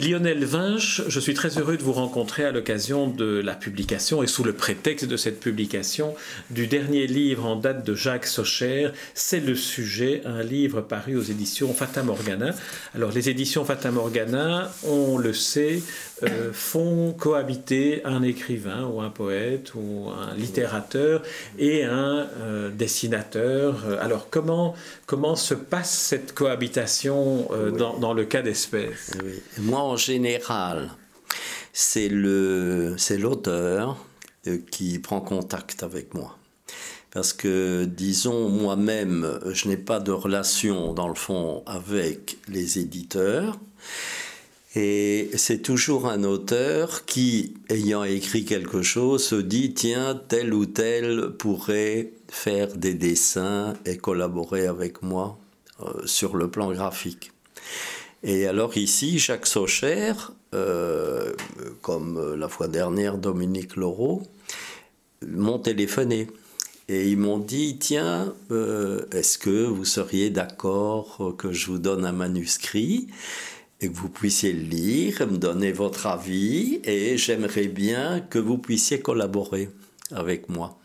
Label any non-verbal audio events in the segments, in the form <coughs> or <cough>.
Lionel Vinche, je suis très heureux de vous rencontrer à l'occasion de la publication et sous le prétexte de cette publication du dernier livre en date de Jacques Socher, C'est le sujet, un livre paru aux éditions Fata Morgana. Alors les éditions Fata Morgana, on le sait, euh, font cohabiter un écrivain ou un poète ou un littérateur et un euh, dessinateur. Alors comment, comment se passe cette cohabitation euh, dans, dans, le cas d'espèce? Moi, en général, c'est l'auteur qui prend contact avec moi. Parce que, disons, moi-même, je n'ai pas de relation, dans le fond, avec les éditeurs. Et c'est toujours un auteur qui, ayant écrit quelque chose, se dit, tiens, tel ou tel pourrait faire des dessins et collaborer avec moi euh, sur le plan graphique. Et alors ici, Jacques Socher, euh, comme la fois dernière Dominique Laureau, m'ont téléphoné. Et ils m'ont dit, tiens, euh, est-ce que vous seriez d'accord que je vous donne un manuscrit et que vous puissiez le lire, me donner votre avis, et j'aimerais bien que vous puissiez collaborer avec moi.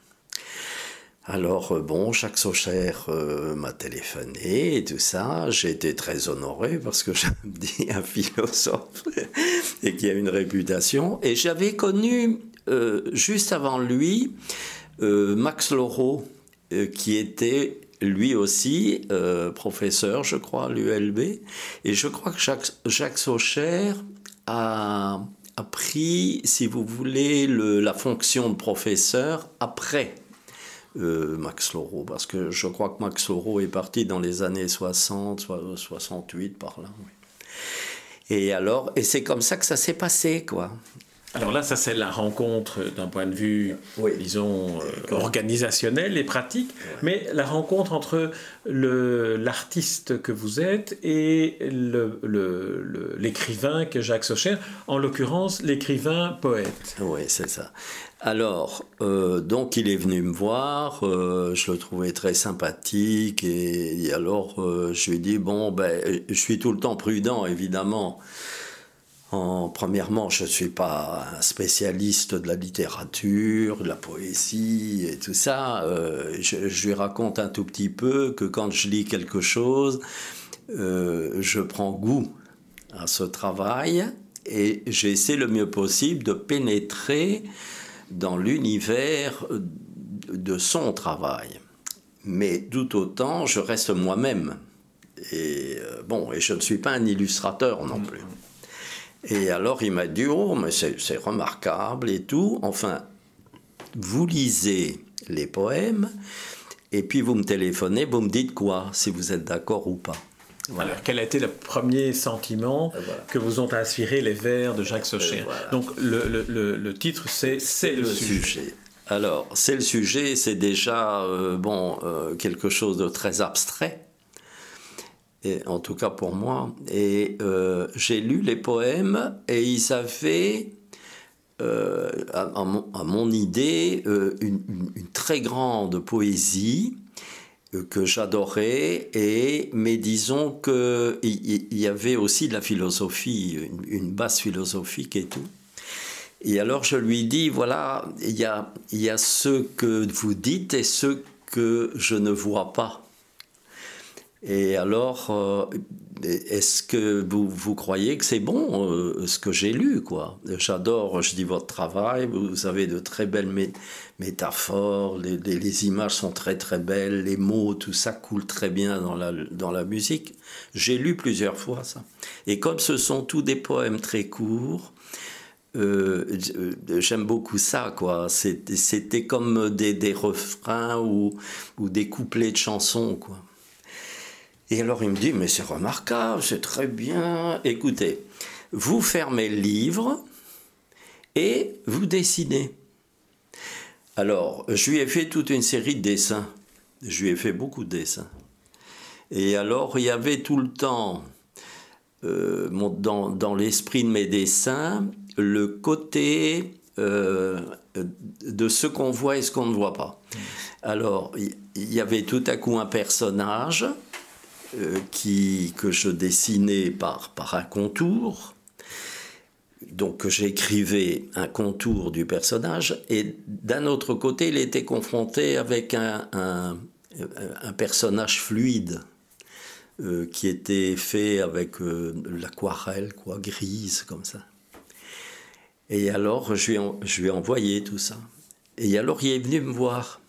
Alors, euh, bon, Jacques Socher euh, m'a téléphoné et tout ça. J'ai été très honoré parce que <laughs> je me dis un philosophe <laughs> et qui a une réputation. Et j'avais connu, euh, juste avant lui, Max Laureau, qui était lui aussi professeur, je crois, à l'ULB. Et je crois que Jacques, Jacques Socher a, a, pris, si vous voulez, le, la fonction de professeur après euh, Max Laureau, parce que je crois que Max Laureau est parti dans les années 60, 68 par là. Et alors, et c'est comme ça que ça s'est passé, quoi. Alors là, ça c'est la rencontre d'un point de vue, disons, euh, organisationnel et pratique, mais la rencontre entre l'artiste que vous êtes et l'écrivain le, que Jacques Socher, en l'occurrence l'écrivain poète. Oui, c'est ça. Alors, euh, donc il est venu me voir, euh, je le trouvais très sympathique et, alors je lui ai dit, bon, ben, je suis tout le temps prudent, évidemment premièrement, je ne suis pas un spécialiste de la littérature, de la poésie et tout ça. Euh, je, lui raconte un tout petit peu que quand je lis quelque chose, euh, je prends goût à ce travail et j'essaie le mieux possible de pénétrer dans l'univers de son travail. Mais tout autant, je reste moi-même. Et euh, bon, et je ne suis pas un illustrateur non plus. Et alors il m'a dit, oh, mais c'est remarquable et tout. Enfin, vous lisez les poèmes, et puis vous me téléphonez, vous me dites quoi, si vous êtes d'accord ou pas. Alors, quel a été le premier sentiment que vous ont inspiré les vers de Jacques Socher Donc, le, le, le, titre, c'est C'est le, sujet. Alors, c'est le sujet, c'est déjà euh, bon, euh, quelque chose de très abstrait en tout cas pour moi. Et euh, j'ai lu les poèmes et ils avaient, euh, à, mon, idée, euh, une, très grande poésie que j'adorais, mais disons qu'il y, y, avait aussi de la philosophie, une, base philosophique et tout. Et alors je lui dis, voilà, il y a ce que vous dites et ce que je ne vois pas. Et alors, euh, est-ce que vous, vous, croyez que c'est bon euh, ce que j'ai lu quoi? J'adore, je dis votre travail, vous avez de très belles métaphores, les, images sont très très belles, les mots, tout ça coule très bien dans la, dans la musique. J'ai lu plusieurs fois ça. Et comme ce sont tous des poèmes très courts, euh, j'aime beaucoup ça, quoi. C'était comme des, des refrains ou, ou des couplets de chansons, quoi. Et alors il me dit, mais c'est remarquable, c'est très bien. Écoutez, vous fermez le livre et vous dessinez. Alors, je lui ai fait toute une série de dessins. Je lui ai fait beaucoup de dessins. Et alors, il y avait tout le temps, euh, dans, dans l'esprit de mes dessins, le côté euh, de ce qu'on voit et ce qu'on ne voit pas. Alors, il y, avait tout à coup un personnage euh, qui, que je dessinais par, par un contour. Donc j'écrivais un contour du personnage et d'un autre côté, il était confronté avec un, un, personnage fluide euh, qui était fait avec l'aquarelle, quoi, grise comme ça. Et alors, je lui, ai, envoyé tout ça. Et alors, il est venu me voir.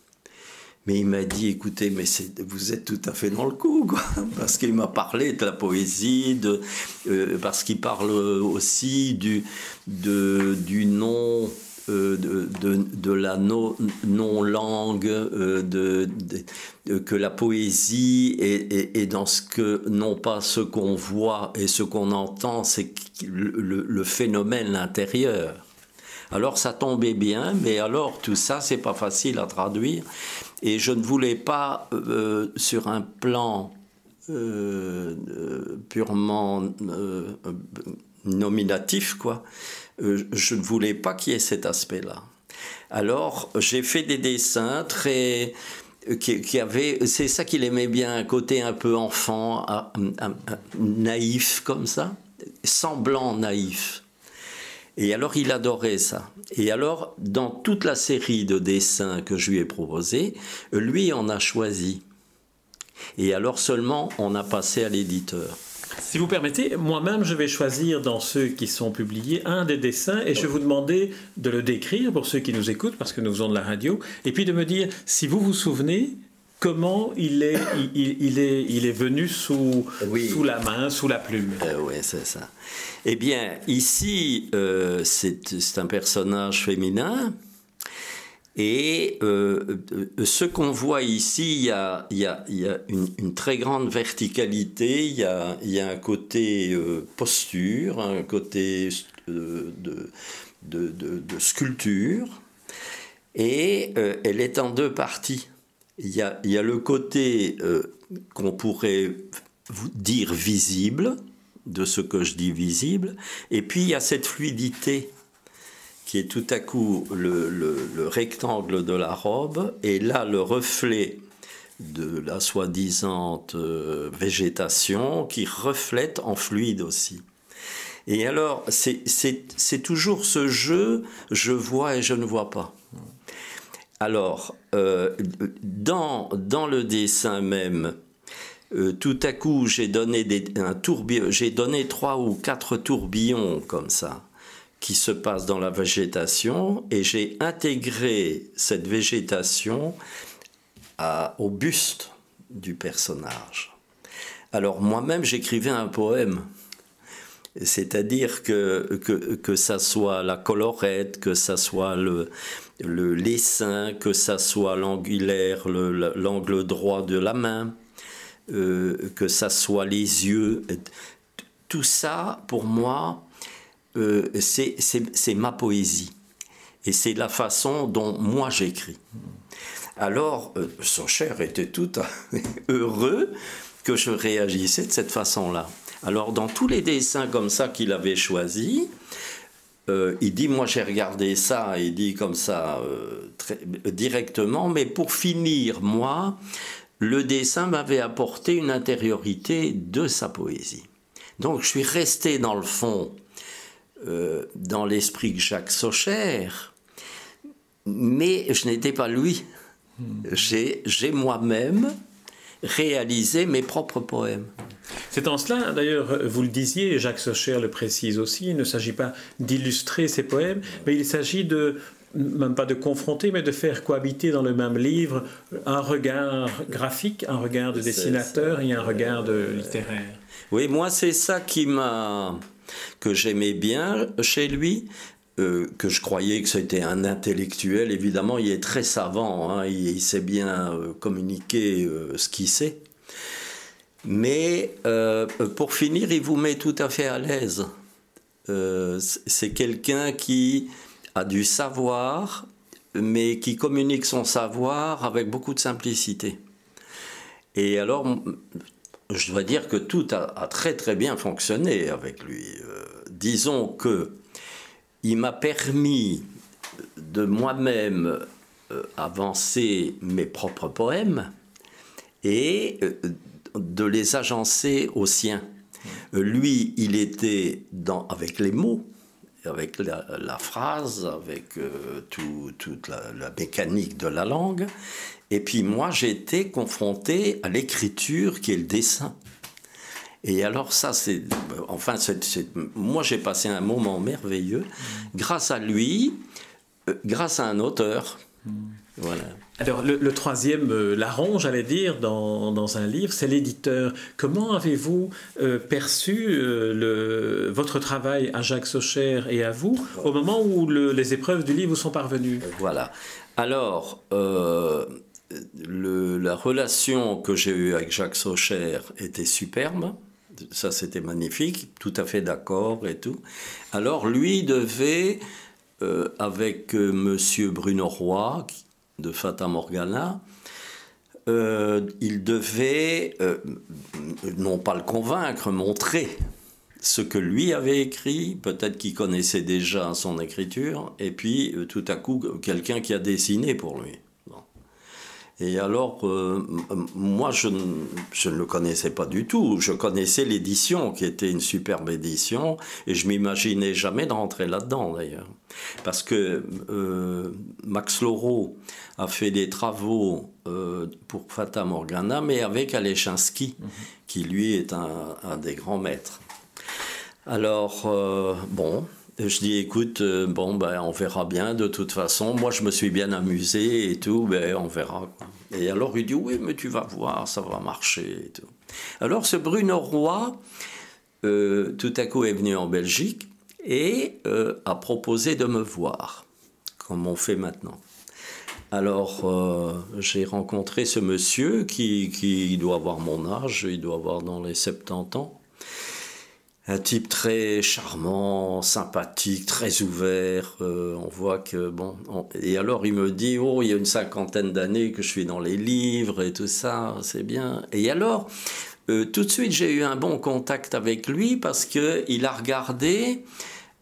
Mais il m'a dit, écoutez, mais vous êtes tout à fait dans le coup, quoi. <laughs> Parce qu'il m'a parlé de la poésie, de, euh, parce qu'il parle aussi du, de, du nom euh, de, de, la non-langue, euh, de, que la poésie est, dans ce que, non pas ce qu'on voit et ce qu'on entend, c'est le, phénomène intérieur. Alors ça tombait bien, mais alors tout ça, c'est pas facile à traduire. Et je ne voulais pas, euh, sur un plan purement nominatif, quoi, euh, je ne voulais pas qu'il y ait cet aspect-là. Alors, j'ai fait des dessins très euh, qui, avaient, c'est ça qu'il aimait bien, un côté un peu enfant, naïf comme ça, semblant naïf. Et alors il adorait ça. Et alors, dans toute la série de dessins que je lui ai proposés, lui en a choisi. Et alors seulement on a passé à l'éditeur. Si vous permettez, moi-même, je vais choisir dans ceux qui sont publiés un des dessins et je vais vous demander de le décrire pour ceux qui nous écoutent, parce que nous faisons de la radio, et puis de me dire si vous vous souvenez comment il est, il, est, il est venu sous, sous la main, sous la plume. Euh, oui, c'est ça. Eh bien, ici, euh, c'est un personnage féminin et euh, ce qu'on voit ici, il y a, il y a, il y a une, très grande verticalité, il y a, il y a un côté posture, un côté de, de, de, de sculpture, et elle est en deux parties. Il y a, le côté qu'on pourrait dire visible, de ce que je dis visible, et puis il y a cette fluidité qui est tout à coup le, rectangle de la robe, et là le reflet de la soi-disant euh, végétation qui reflète en fluide aussi. Et alors, c'est toujours ce jeu, je vois et je ne vois pas. Alors, euh, dans, dans le dessin même, euh, tout à coup, j'ai donné, des, un j'ai donné trois ou quatre tourbillons comme ça qui se passe dans la végétation et j'ai intégré cette végétation au buste du personnage. Alors moi-même j'écrivais un poème. C'est-à-dire que, que, que ça soit la colorette, que ça soit le, le l'essaim, que ça soit l'angulaire, l'angle droit de la main, euh, que ça soit les yeux. Tout ça, pour moi, euh, c'est ma poésie. Et c'est la façon dont moi j'écris. Alors, euh, son cher était tout <laughs> heureux que je réagissais de cette façon-là. Alors, dans tous les dessins comme ça qu'il avait choisis, euh, il dit, moi j'ai regardé ça, il dit comme ça très, directement, mais pour finir, moi, le dessin m'avait apporté une intériorité de sa poésie. Donc je suis resté dans le fond euh, dans l'esprit que Jacques Socher, mais je n'étais pas lui. J'ai moi-même réalisé mes propres poèmes. C'est en cela, d'ailleurs, vous le disiez, Jacques Socher le précise aussi, il ne s'agit pas d'illustrer ses poèmes, mais il s'agit de, même pas de confronter, mais de faire cohabiter dans le même livre un regard graphique, un regard de dessinateur et un regard de littéraire. Oui, moi c'est ça qui m'a que j'aimais bien chez lui, euh, que je croyais que c'était un intellectuel. Évidemment, il est très savant, hein, il, sait bien euh, communiquer euh, ce qu'il sait. Mais pour finir, il vous met tout à fait à l'aise. c'est quelqu'un qui a du savoir, mais qui communique son savoir avec beaucoup de simplicité. Et alors, je dois dire que tout a, très très bien fonctionné avec lui. Euh, disons que il m'a permis de moi-même avancer mes propres poèmes et de les agencer aux siens. Lui, il était dans, avec les mots, avec la, phrase, avec euh, toute la, mécanique de la langue. Et puis moi, j'ai été confronté à l'écriture qui est le dessin. Et alors ça, c'est... Enfin, moi, j'ai passé un moment merveilleux grâce à lui, euh, grâce à un auteur. Voilà. Alors, le, troisième euh, larron, j'allais dire, dans, dans, un livre, c'est l'éditeur. Comment avez-vous euh, perçu euh, le, votre travail à Jacques Socher et à vous au moment où les épreuves du livre vous sont parvenues? Voilà. Alors, la relation que j'ai eue avec Jacques Socher était superbe. Ça, c'était magnifique, tout à fait d'accord et tout. Alors, lui devait, avec Monsieur Bruno Roy, de Fata Morgana, euh, il devait, euh, non pas le convaincre, montrer ce que lui avait écrit, peut-être qu'il connaissait déjà son écriture, et puis euh, tout à coup quelqu'un qui a dessiné pour lui. Et alors, moi, je, je, ne le connaissais pas du tout. Je connaissais l'édition, qui était une superbe édition, et je m'imaginais jamais de rentrer là-dedans, d'ailleurs. Parce que Max Laureau a fait des travaux euh, pour Fata Morgana, mais avec Alechinsky, mhm. qui lui est un, un, des grands maîtres. Alors, bon, je dis, écoute, euh, bon, ben, on verra bien de toute façon. Moi, je me suis bien amusé et tout, ben, on verra. Et alors, il dit, oui, mais tu vas voir, ça va marcher et tout. Alors, ce Bruno Roy, euh, tout à coup, est venu en Belgique et euh, a proposé de me voir, comme on fait maintenant. Alors, j'ai rencontré ce monsieur qui, qui doit avoir mon âge, il doit avoir dans les 70 ans un type très charmant, sympathique, très ouvert. Euh, on voit que bon. Et alors il me dit oh il y a une cinquantaine d'années que je suis dans les livres et tout ça, c'est bien. Et alors euh, tout de suite j'ai eu un bon contact avec lui parce que il a regardé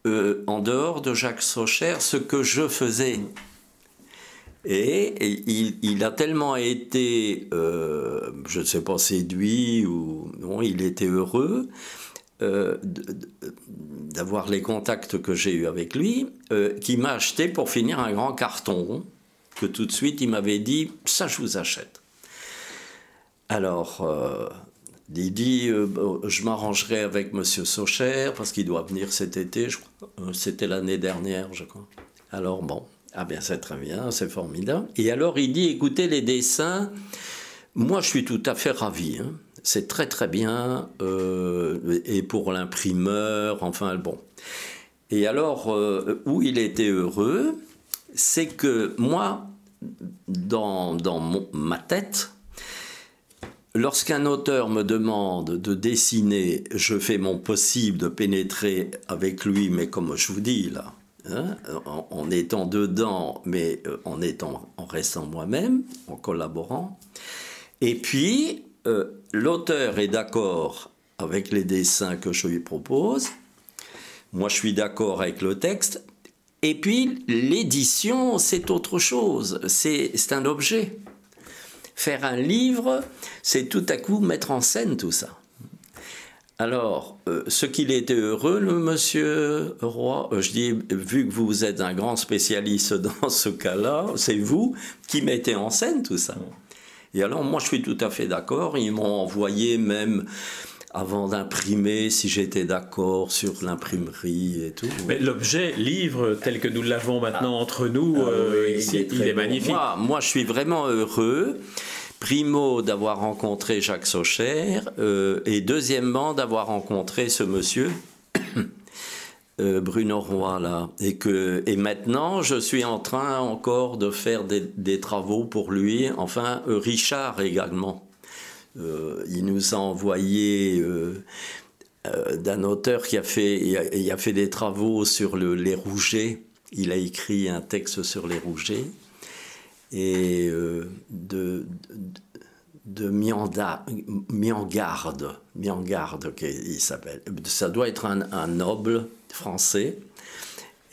euh, en dehors de Jacques Socher ce que je faisais. Et, il, a tellement été, je ne sais pas, séduit ou non, il était heureux euh, d'avoir les contacts que j'ai eus avec lui, euh, qui m'a acheté pour finir un grand carton que tout de suite il m'avait dit ça je vous achète. Alors euh, il dit je m'arrangerai avec Monsieur Socher parce qu'il doit venir cet été, c'était l'année dernière je crois. Alors bon, ah bien c'est très bien, c'est formidable. Et alors il dit écoutez les dessins, moi je suis tout à fait ravi. Hein c'est très très bien, euh, et pour l'imprimeur, enfin bon. Et alors, euh, où il était heureux, c'est que moi, dans, dans ma tête, lorsqu'un auteur me demande de dessiner, je fais mon possible de pénétrer avec lui, mais comme je vous dis là, hein, en, en, étant dedans, mais euh, en, étant, en restant moi-même, en collaborant. Et puis, euh, l'auteur est d'accord avec les dessins que je lui propose, moi je suis d'accord avec le texte, et puis l'édition, c'est autre chose, c'est un objet. Faire un livre, c'est tout à coup mettre en scène tout ça. Alors, euh, ce qu'il était heureux, le monsieur Roy, euh, je dis, vu que vous êtes un grand spécialiste <laughs> dans ce cas-là, c'est vous qui mettez en scène tout ça. Et alors, moi, je suis tout à fait d'accord. Ils m'ont envoyé même avant d'imprimer, si j'étais d'accord sur l'imprimerie et tout. Mais l'objet livre tel que nous l'avons maintenant entre nous, ah euh, il, est, magnifique. Moi, je suis vraiment heureux. Primo, d'avoir rencontré Jacques Socher, euh, et deuxièmement, d'avoir rencontré ce monsieur <coughs> euh, Bruno Roy là et que et maintenant je suis en train encore de faire des, travaux pour lui enfin Richard également il nous a envoyé d'un auteur qui a fait il a, fait des travaux sur le, les rougets il a écrit un texte sur les rougets et de, de de Miangarde, Miangarde, il s'appelle. Ça doit être un noble français.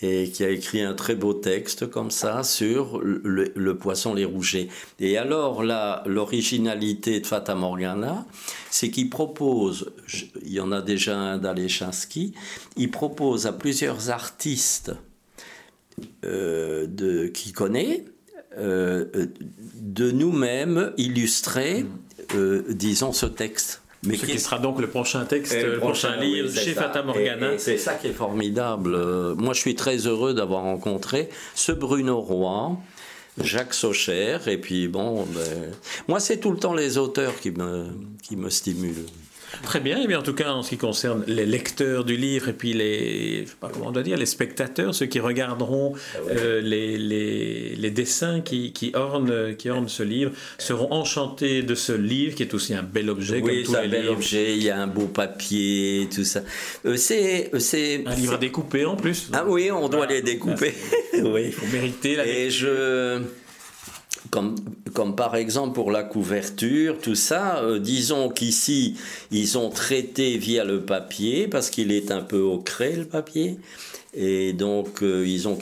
Et qui a écrit un très beau texte comme ça sur le, poisson les rougets. Et alors là, l'originalité de Fata Morgana, c'est qu'il propose, il y en a déjà un d'Alechinsky, il propose à plusieurs artistes euh, de, qui connaît euh, de nous-mêmes illustrer, euh, disons, ce texte. Mais ce qui, sera donc le prochain texte, le prochain, livre chez Fata Morgana. C'est ça qui est formidable. Moi, je suis très heureux d'avoir rencontré ce Bruno Roy, Jacques Socher, et puis bon, ben, moi, c'est tout le temps les auteurs qui me, qui me stimulent. Très bien, et bien en tout cas en ce qui concerne les lecteurs du livre et puis les, je sais pas comment on doit dire, les spectateurs, ceux qui regarderont ah euh, les, les, les, dessins qui, qui, ornent, qui ornent ce livre, seront enchantés de ce livre qui est aussi un bel objet. Oui, c'est un bel objet, il y a un beau papier, tout ça. Euh, c'est, c'est, un livre découpé en plus. Ah oui, on doit les découper. <laughs> oui. Il faut mériter la Et je comme, par exemple pour la couverture, tout ça, euh, disons qu'ici, ils ont traité via le papier, parce qu'il est un peu craie, le papier. Et donc, euh, ils ont.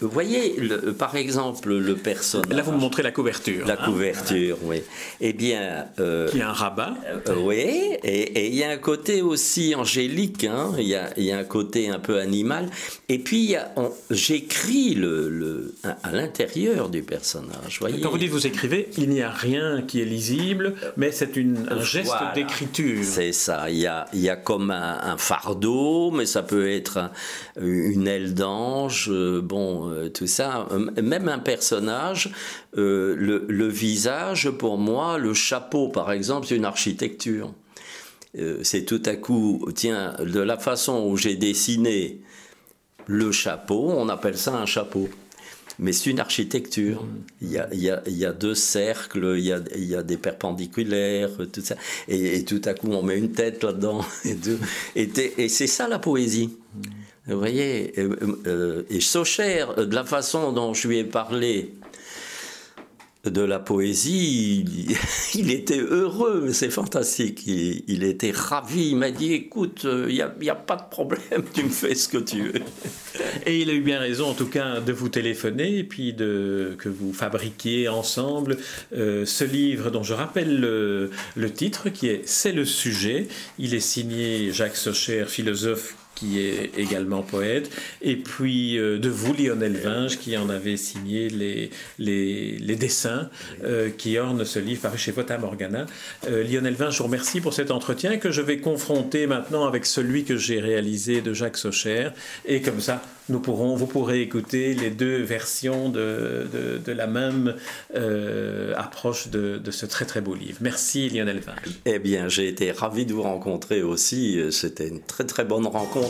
vous voyez, par exemple, le personnage. Là, vous me montrez la couverture. La hein. couverture, oui. Eh bien. Euh, Qui a un rabat. Euh, oui, et il y a un côté aussi angélique, hein. il y, a, y, a, un côté un peu animal. Et puis, j'écris le, le, à l'intérieur du personnage. Voyez. Quand vous dites vous écrivez, il n'y a rien qui est lisible, mais c'est un geste d'écriture. C'est ça. Il y a, y a comme un, un, fardeau, mais ça peut être. Un, une aile d'ange, euh, bon, euh, tout ça. Euh, même un personnage, le, visage, pour moi, le chapeau, par exemple, c'est une architecture. c'est tout à coup, tiens, de la façon où j'ai dessiné le chapeau, on appelle ça un chapeau. Mais c'est une architecture. Il y, a, deux cercles, il y a, il y a des perpendiculaires, tout ça. Et, tout à coup, on met une tête là-dedans. <laughs> Et, et c'est ça la poésie. Vous voyez, euh, euh, et Socher, de la façon dont je lui ai parlé de la poésie, il, <laughs> était heureux, c'est fantastique, il, était ravi, il m'a dit, écoute, il n'y a, pas de problème, <laughs> tu me fais ce que tu veux. Et il a eu bien raison, en tout cas, de vous téléphoner et puis de, que vous fabriquiez ensemble euh, ce livre dont je rappelle le, le titre, qui est C'est le sujet. Il est signé Jacques Socher, philosophe qui est également poète, et puis euh, de vous, Lionel Vinge, qui en avait signé les, dessins euh, qui ornent ce livre paru chez Vota Morgana. Euh, Lionel Vinge, je vous remercie pour cet entretien que je vais confronter maintenant avec celui que j'ai réalisé de Jacques Socher, et comme ça, nous pourrons, vous pourrez écouter les deux versions de, la même approche de, ce très très beau livre. Merci Lionel Vinge. Eh bien, j'ai été ravi de vous rencontrer aussi. C'était une très très bonne rencontre